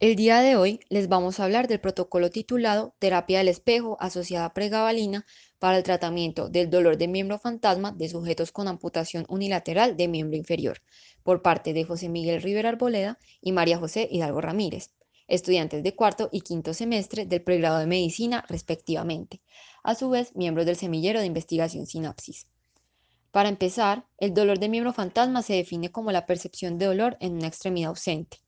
El día de hoy les vamos a hablar del protocolo titulado Terapia del espejo asociada a pregabalina para el tratamiento del dolor de miembro fantasma de sujetos con amputación unilateral de miembro inferior, por parte de José Miguel Rivera Arboleda y María José Hidalgo Ramírez, estudiantes de cuarto y quinto semestre del pregrado de medicina respectivamente, a su vez miembros del semillero de investigación Sinapsis. Para empezar, el dolor de miembro fantasma se define como la percepción de dolor en una extremidad ausente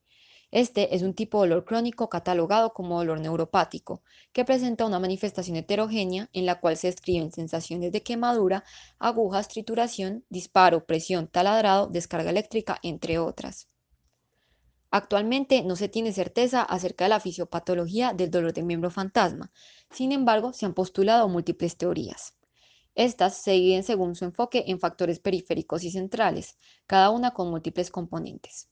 este es un tipo de dolor crónico catalogado como dolor neuropático, que presenta una manifestación heterogénea en la cual se describen sensaciones de quemadura, agujas, trituración, disparo, presión, taladrado, descarga eléctrica, entre otras. Actualmente no se tiene certeza acerca de la fisiopatología del dolor de miembro fantasma, sin embargo se han postulado múltiples teorías. Estas se dividen según su enfoque en factores periféricos y centrales, cada una con múltiples componentes.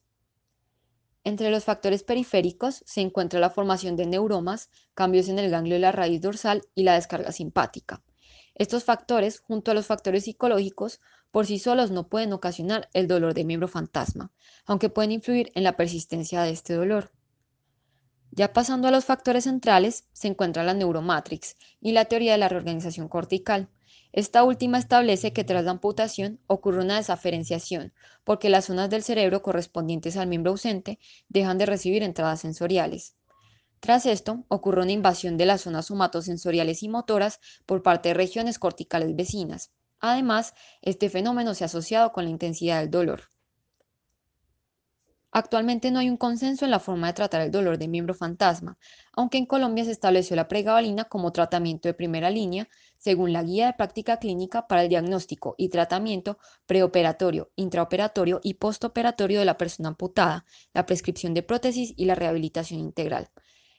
Entre los factores periféricos se encuentra la formación de neuromas, cambios en el ganglio de la raíz dorsal y la descarga simpática. Estos factores, junto a los factores psicológicos, por sí solos no pueden ocasionar el dolor de miembro fantasma, aunque pueden influir en la persistencia de este dolor. Ya pasando a los factores centrales, se encuentra la neuromatrix y la teoría de la reorganización cortical, esta última establece que tras la amputación ocurre una desaferenciación, porque las zonas del cerebro correspondientes al miembro ausente dejan de recibir entradas sensoriales. Tras esto, ocurre una invasión de las zonas somatosensoriales y motoras por parte de regiones corticales vecinas. Además, este fenómeno se ha asociado con la intensidad del dolor. Actualmente no hay un consenso en la forma de tratar el dolor de miembro fantasma, aunque en Colombia se estableció la pregabalina como tratamiento de primera línea, según la Guía de Práctica Clínica para el Diagnóstico y Tratamiento Preoperatorio, Intraoperatorio y Postoperatorio de la persona amputada, la prescripción de prótesis y la rehabilitación integral.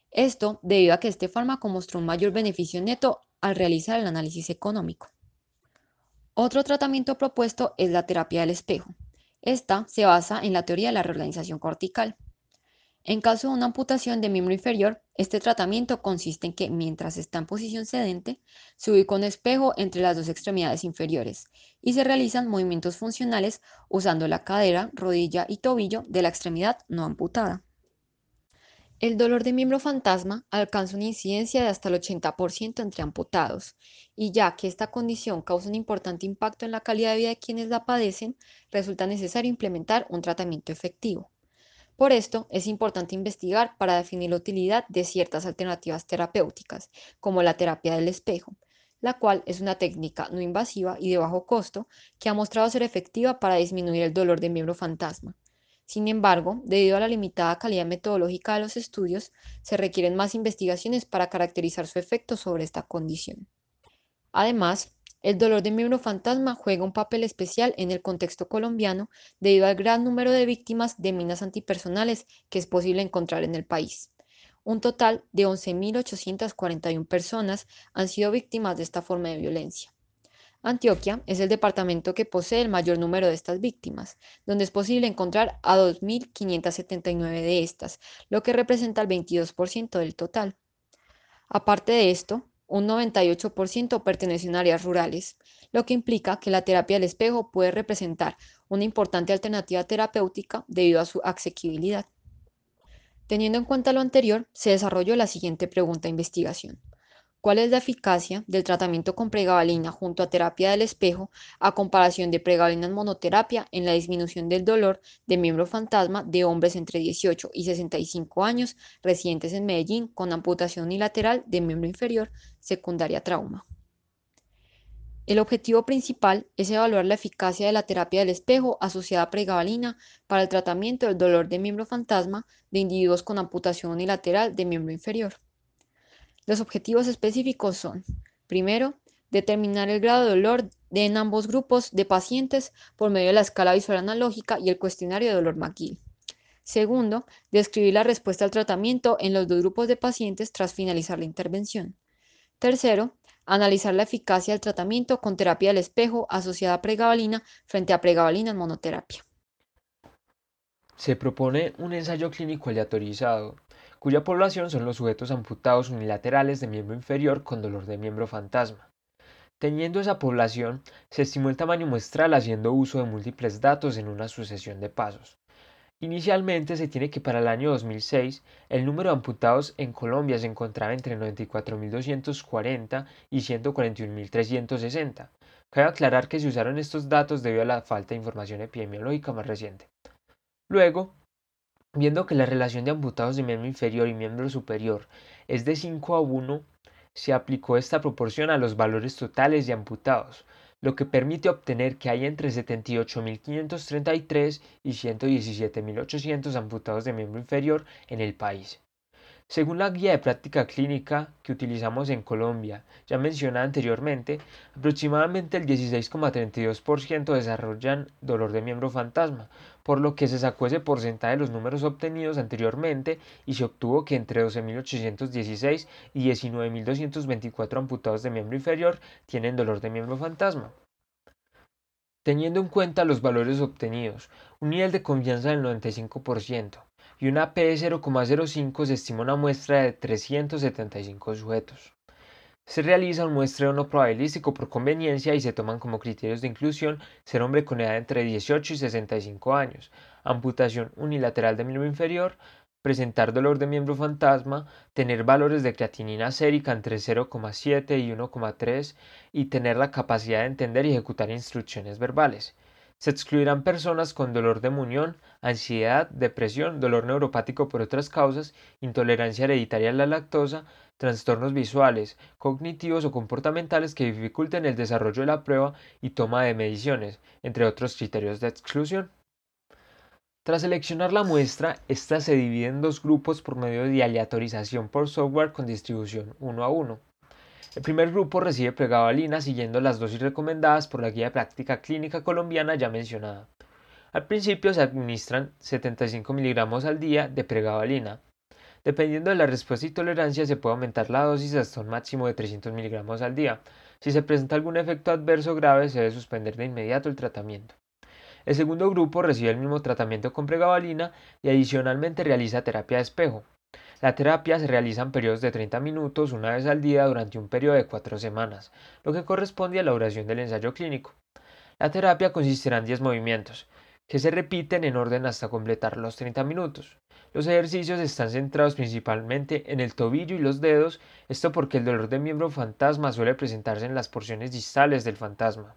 Esto debido a que este fármaco mostró un mayor beneficio neto al realizar el análisis económico. Otro tratamiento propuesto es la terapia del espejo. Esta se basa en la teoría de la reorganización cortical. En caso de una amputación de miembro inferior, este tratamiento consiste en que mientras está en posición sedente, se ubica un espejo entre las dos extremidades inferiores y se realizan movimientos funcionales usando la cadera, rodilla y tobillo de la extremidad no amputada. El dolor de miembro fantasma alcanza una incidencia de hasta el 80% entre amputados, y ya que esta condición causa un importante impacto en la calidad de vida de quienes la padecen, resulta necesario implementar un tratamiento efectivo. Por esto, es importante investigar para definir la utilidad de ciertas alternativas terapéuticas, como la terapia del espejo, la cual es una técnica no invasiva y de bajo costo que ha mostrado ser efectiva para disminuir el dolor de miembro fantasma sin embargo, debido a la limitada calidad metodológica de los estudios, se requieren más investigaciones para caracterizar su efecto sobre esta condición. Además, el dolor de miembro fantasma juega un papel especial en el contexto colombiano debido al gran número de víctimas de minas antipersonales que es posible encontrar en el país. Un total de 11.841 personas han sido víctimas de esta forma de violencia. Antioquia es el departamento que posee el mayor número de estas víctimas, donde es posible encontrar a 2.579 de estas, lo que representa el 22% del total. Aparte de esto, un 98% pertenecen a áreas rurales, lo que implica que la terapia del espejo puede representar una importante alternativa terapéutica debido a su asequibilidad. Teniendo en cuenta lo anterior, se desarrolló la siguiente pregunta de investigación. ¿Cuál es la eficacia del tratamiento con pregabalina junto a terapia del espejo a comparación de pregabalina en monoterapia en la disminución del dolor de miembro fantasma de hombres entre 18 y 65 años residentes en Medellín con amputación unilateral de miembro inferior secundaria trauma? El objetivo principal es evaluar la eficacia de la terapia del espejo asociada a pregabalina para el tratamiento del dolor de miembro fantasma de individuos con amputación unilateral de miembro inferior. Los objetivos específicos son, primero, determinar el grado de dolor en ambos grupos de pacientes por medio de la escala visual analógica y el cuestionario de dolor McGill. Segundo, describir la respuesta al tratamiento en los dos grupos de pacientes tras finalizar la intervención. Tercero, analizar la eficacia del tratamiento con terapia del espejo asociada a pregabalina frente a pregabalina en monoterapia. Se propone un ensayo clínico aleatorizado cuya población son los sujetos amputados unilaterales de miembro inferior con dolor de miembro fantasma. Teniendo esa población, se estimó el tamaño muestral haciendo uso de múltiples datos en una sucesión de pasos. Inicialmente se tiene que para el año 2006 el número de amputados en Colombia se encontraba entre 94.240 y 141.360. Cabe aclarar que se usaron estos datos debido a la falta de información epidemiológica más reciente. Luego, viendo que la relación de amputados de miembro inferior y miembro superior es de 5 a 1, se aplicó esta proporción a los valores totales de amputados, lo que permite obtener que hay entre 78.533 y 117.800 amputados de miembro inferior en el país. Según la guía de práctica clínica que utilizamos en Colombia, ya mencionada anteriormente, aproximadamente el 16,32% desarrollan dolor de miembro fantasma, por lo que se sacó ese porcentaje de los números obtenidos anteriormente y se obtuvo que entre 12.816 y 19.224 amputados de miembro inferior tienen dolor de miembro fantasma. Teniendo en cuenta los valores obtenidos, un nivel de confianza del 95%, y una P de 0,05 se estima una muestra de 375 sujetos. Se realiza un muestreo no probabilístico por conveniencia y se toman como criterios de inclusión ser hombre con edad entre 18 y 65 años, amputación unilateral de miembro inferior, presentar dolor de miembro fantasma, tener valores de creatinina sérica entre 0,7 y 1,3 y tener la capacidad de entender y ejecutar instrucciones verbales. Se excluirán personas con dolor de muñón, ansiedad, depresión, dolor neuropático por otras causas, intolerancia hereditaria a la lactosa, trastornos visuales, cognitivos o comportamentales que dificulten el desarrollo de la prueba y toma de mediciones, entre otros criterios de exclusión. Tras seleccionar la muestra, ésta se divide en dos grupos por medio de aleatorización por software con distribución 1 a 1. El primer grupo recibe pregabalina siguiendo las dosis recomendadas por la Guía de Práctica Clínica Colombiana ya mencionada. Al principio se administran 75 miligramos al día de pregabalina. Dependiendo de la respuesta y tolerancia se puede aumentar la dosis hasta un máximo de 300 miligramos al día. Si se presenta algún efecto adverso grave se debe suspender de inmediato el tratamiento. El segundo grupo recibe el mismo tratamiento con pregabalina y adicionalmente realiza terapia de espejo. La terapia se realiza en periodos de 30 minutos una vez al día durante un periodo de 4 semanas, lo que corresponde a la duración del ensayo clínico. La terapia consistirá en 10 movimientos, que se repiten en orden hasta completar los 30 minutos. Los ejercicios están centrados principalmente en el tobillo y los dedos, esto porque el dolor de miembro fantasma suele presentarse en las porciones distales del fantasma.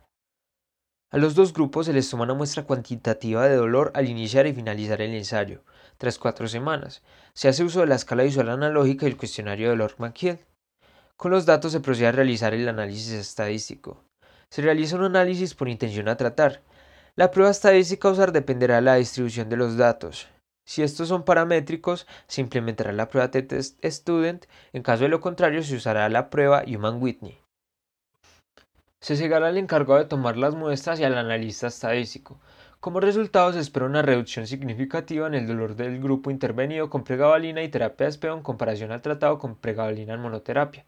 A los dos grupos se les toma una muestra cuantitativa de dolor al iniciar y finalizar el ensayo, tras cuatro semanas. Se hace uso de la escala visual analógica y el cuestionario de lord mckiel Con los datos se procede a realizar el análisis estadístico. Se realiza un análisis por intención a tratar. La prueba estadística a usar dependerá de la distribución de los datos. Si estos son paramétricos, se implementará la prueba t-test student, en caso de lo contrario se usará la prueba Human Whitney se cegará al encargado de tomar las muestras y al analista estadístico. Como resultado se espera una reducción significativa en el dolor del grupo intervenido con pregabalina y terapia de espejo en comparación al tratado con pregabalina en monoterapia.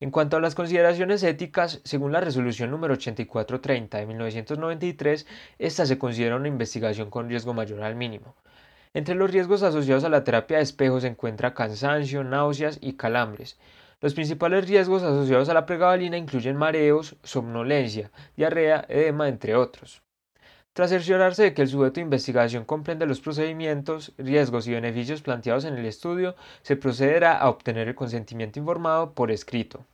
En cuanto a las consideraciones éticas, según la resolución número 8430 de 1993, esta se considera una investigación con riesgo mayor al mínimo. Entre los riesgos asociados a la terapia de espejo se encuentra cansancio, náuseas y calambres. Los principales riesgos asociados a la pregabalina incluyen mareos, somnolencia, diarrea, edema, entre otros. Tras cerciorarse de que el sujeto de investigación comprende los procedimientos, riesgos y beneficios planteados en el estudio, se procederá a obtener el consentimiento informado por escrito.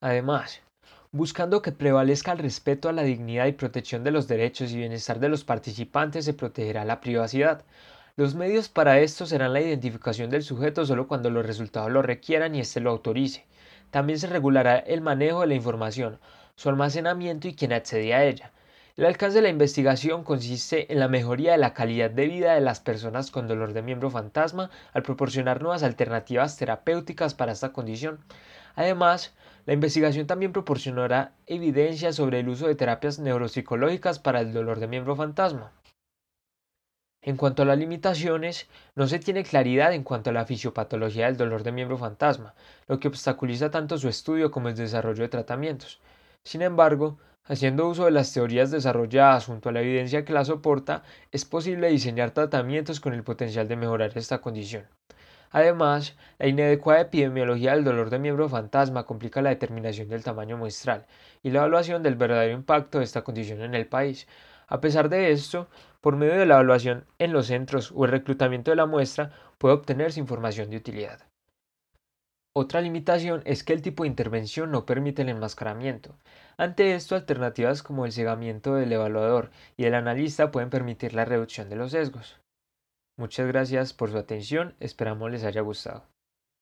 Además, buscando que prevalezca el respeto a la dignidad y protección de los derechos y bienestar de los participantes, se protegerá la privacidad, los medios para esto serán la identificación del sujeto solo cuando los resultados lo requieran y éste lo autorice. También se regulará el manejo de la información, su almacenamiento y quien accede a ella. El alcance de la investigación consiste en la mejoría de la calidad de vida de las personas con dolor de miembro fantasma al proporcionar nuevas alternativas terapéuticas para esta condición. Además, la investigación también proporcionará evidencia sobre el uso de terapias neuropsicológicas para el dolor de miembro fantasma. En cuanto a las limitaciones, no se tiene claridad en cuanto a la fisiopatología del dolor de miembro fantasma, lo que obstaculiza tanto su estudio como el desarrollo de tratamientos. Sin embargo, haciendo uso de las teorías desarrolladas junto a la evidencia que la soporta, es posible diseñar tratamientos con el potencial de mejorar esta condición. Además, la inadecuada epidemiología del dolor de miembro fantasma complica la determinación del tamaño muestral y la evaluación del verdadero impacto de esta condición en el país, A pesar de esto, por medio de la evaluación en los centros o el reclutamiento de la muestra puede obtenerse información de utilidad. Otra limitación es que el tipo de intervención no permite el enmascaramiento. Ante esto, alternativas como el cegamiento del evaluador y el analista pueden permitir la reducción de los sesgos. Muchas gracias por su atención, esperamos les haya gustado.